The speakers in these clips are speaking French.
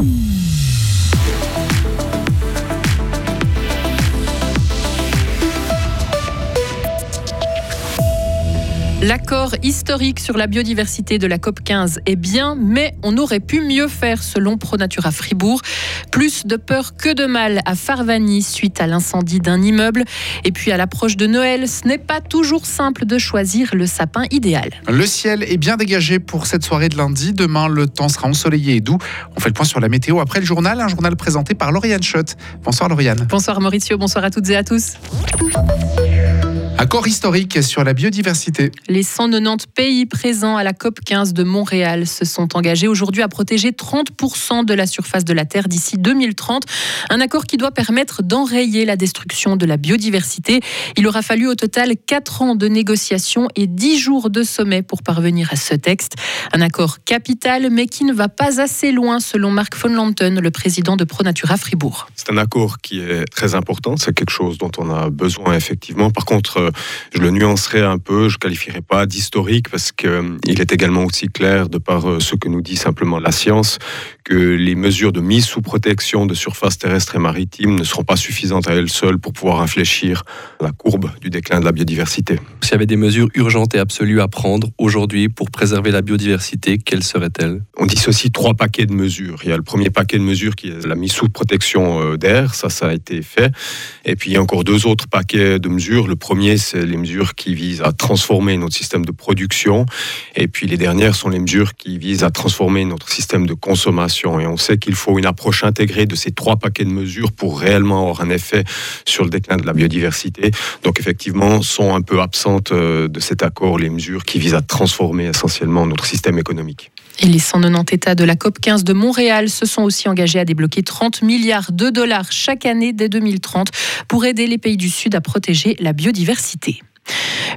Mm. L'accord historique sur la biodiversité de la COP 15 est bien, mais on aurait pu mieux faire selon ProNatura Fribourg. Plus de peur que de mal à Farvani suite à l'incendie d'un immeuble. Et puis à l'approche de Noël, ce n'est pas toujours simple de choisir le sapin idéal. Le ciel est bien dégagé pour cette soirée de lundi. Demain, le temps sera ensoleillé et doux. On fait le point sur la météo après le journal, un journal présenté par Lauriane Schott. Bonsoir Lauriane. Bonsoir Mauricio, bonsoir à toutes et à tous. Accord historique sur la biodiversité. Les 190 pays présents à la COP 15 de Montréal se sont engagés aujourd'hui à protéger 30% de la surface de la Terre d'ici 2030. Un accord qui doit permettre d'enrayer la destruction de la biodiversité. Il aura fallu au total 4 ans de négociations et 10 jours de sommet pour parvenir à ce texte. Un accord capital, mais qui ne va pas assez loin, selon Marc von Lanten, le président de ProNatura Fribourg. C'est un accord qui est très important. C'est quelque chose dont on a besoin, effectivement. Par contre, je le nuancerai un peu, je ne qualifierai pas d'historique parce qu'il euh, est également aussi clair, de par euh, ce que nous dit simplement la science, que les mesures de mise sous protection de surfaces terrestres et maritimes ne seront pas suffisantes à elles seules pour pouvoir infléchir la courbe du déclin de la biodiversité. S'il y avait des mesures urgentes et absolues à prendre aujourd'hui pour préserver la biodiversité, quelles seraient-elles? On dissocie trois paquets de mesures. Il y a le premier paquet de mesures qui est la mise sous protection euh, d'air, ça, ça a été fait. Et puis il y a encore deux autres paquets de mesures. Le premier, c'est les mesures qui visent à transformer notre système de production. Et puis les dernières sont les mesures qui visent à transformer notre système de consommation. Et on sait qu'il faut une approche intégrée de ces trois paquets de mesures pour réellement avoir un effet sur le déclin de la biodiversité. Donc effectivement, sont un peu absentes euh, de cet accord les mesures qui visent à transformer essentiellement notre système économique. Et les 190 États de la COP 15 de Montréal se sont aussi engagés à débloquer 30 milliards de dollars chaque année dès 2030 pour aider les pays du Sud à protéger la biodiversité.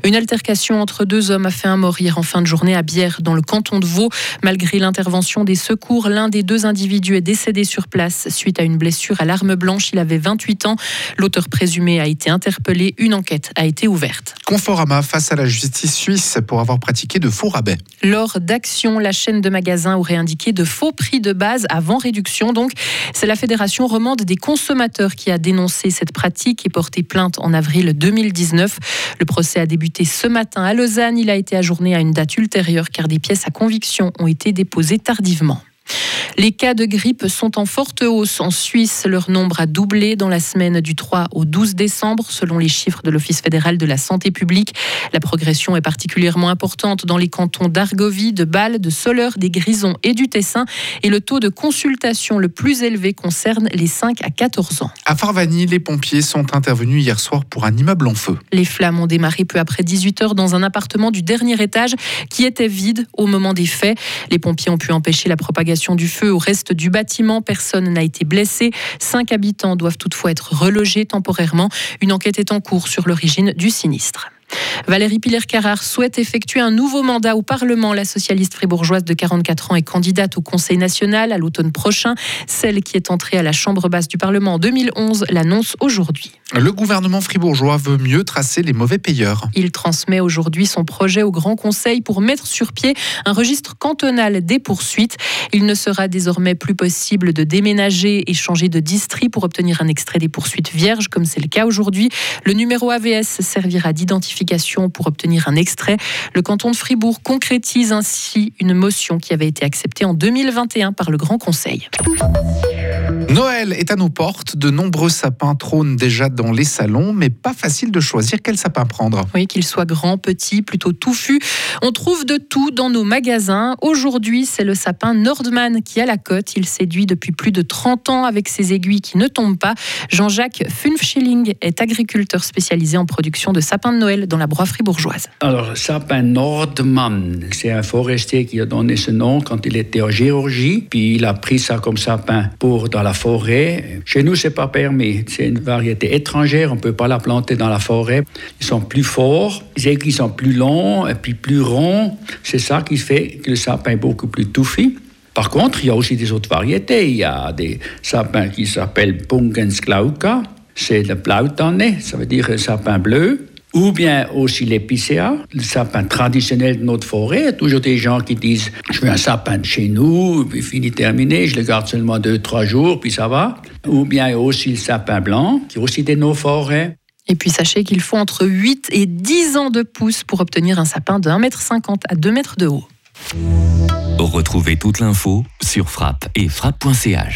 Une altercation entre deux hommes a fait un mort hier en fin de journée à Bière, dans le canton de Vaud. Malgré l'intervention des secours, l'un des deux individus est décédé sur place suite à une blessure à l'arme blanche. Il avait 28 ans. L'auteur présumé a été interpellé. Une enquête a été ouverte. Conforama face à la justice suisse pour avoir pratiqué de faux rabais. Lors d'actions, la chaîne de magasins aurait indiqué de faux prix de base avant réduction. Donc, c'est la Fédération romande des consommateurs qui a dénoncé cette pratique et porté plainte en avril 2019. Le procès a débuté ce matin à Lausanne. Il a été ajourné à une date ultérieure car des pièces à conviction ont été déposées tardivement. Les cas de grippe sont en forte hausse en Suisse. Leur nombre a doublé dans la semaine du 3 au 12 décembre, selon les chiffres de l'Office fédéral de la santé publique. La progression est particulièrement importante dans les cantons d'Argovie, de Bâle, de Soleure, des Grisons et du Tessin. Et le taux de consultation le plus élevé concerne les 5 à 14 ans. À Farvani, les pompiers sont intervenus hier soir pour un immeuble en feu. Les flammes ont démarré peu après 18 heures dans un appartement du dernier étage qui était vide au moment des faits. Les pompiers ont pu empêcher la propagation du feu au reste du bâtiment. Personne n'a été blessé. Cinq habitants doivent toutefois être relogés temporairement. Une enquête est en cours sur l'origine du sinistre. Valérie Piller-Carrard souhaite effectuer un nouveau mandat au Parlement. La socialiste fribourgeoise de 44 ans est candidate au Conseil national à l'automne prochain. Celle qui est entrée à la Chambre basse du Parlement en 2011 l'annonce aujourd'hui. Le gouvernement fribourgeois veut mieux tracer les mauvais payeurs. Il transmet aujourd'hui son projet au Grand Conseil pour mettre sur pied un registre cantonal des poursuites. Il ne sera désormais plus possible de déménager et changer de district pour obtenir un extrait des poursuites vierges, comme c'est le cas aujourd'hui. Le numéro AVS servira d'identification pour obtenir un extrait. Le canton de Fribourg concrétise ainsi une motion qui avait été acceptée en 2021 par le Grand Conseil. Noël est à nos portes. De nombreux sapins trônent déjà dans les salons, mais pas facile de choisir quel sapin prendre. Oui, qu'il soit grand, petit, plutôt touffu. On trouve de tout dans nos magasins. Aujourd'hui, c'est le sapin Nordman qui a la cote. Il séduit depuis plus de 30 ans avec ses aiguilles qui ne tombent pas. Jean-Jacques Funfschilling est agriculteur spécialisé en production de sapins de Noël dans la broie fribourgeoise. Alors, sapin Nordman, c'est un forestier qui a donné ce nom quand il était en Géorgie. Puis il a pris ça comme sapin pour la forêt. Chez nous, c'est pas permis. C'est une variété étrangère. On peut pas la planter dans la forêt. Ils sont plus forts, les aiguilles sont plus longs et puis plus ronds. C'est ça qui fait que le sapin est beaucoup plus touffi. Par contre, il y a aussi des autres variétés. Il y a des sapins qui s'appellent Pungens Glauca. C'est le blautonné, ça veut dire sapin bleu. Ou bien aussi l'épicéa, le sapin traditionnel de notre forêt. Il y a toujours des gens qui disent Je veux un sapin de chez nous, puis fini terminé, je le garde seulement deux, trois jours, puis ça va. Ou bien aussi le sapin blanc, qui est aussi de nos forêts. Et puis sachez qu'il faut entre 8 et 10 ans de pouce pour obtenir un sapin de 1,50 m à 2 mètres de haut. Retrouvez toute l'info sur frappe et frappe.ch.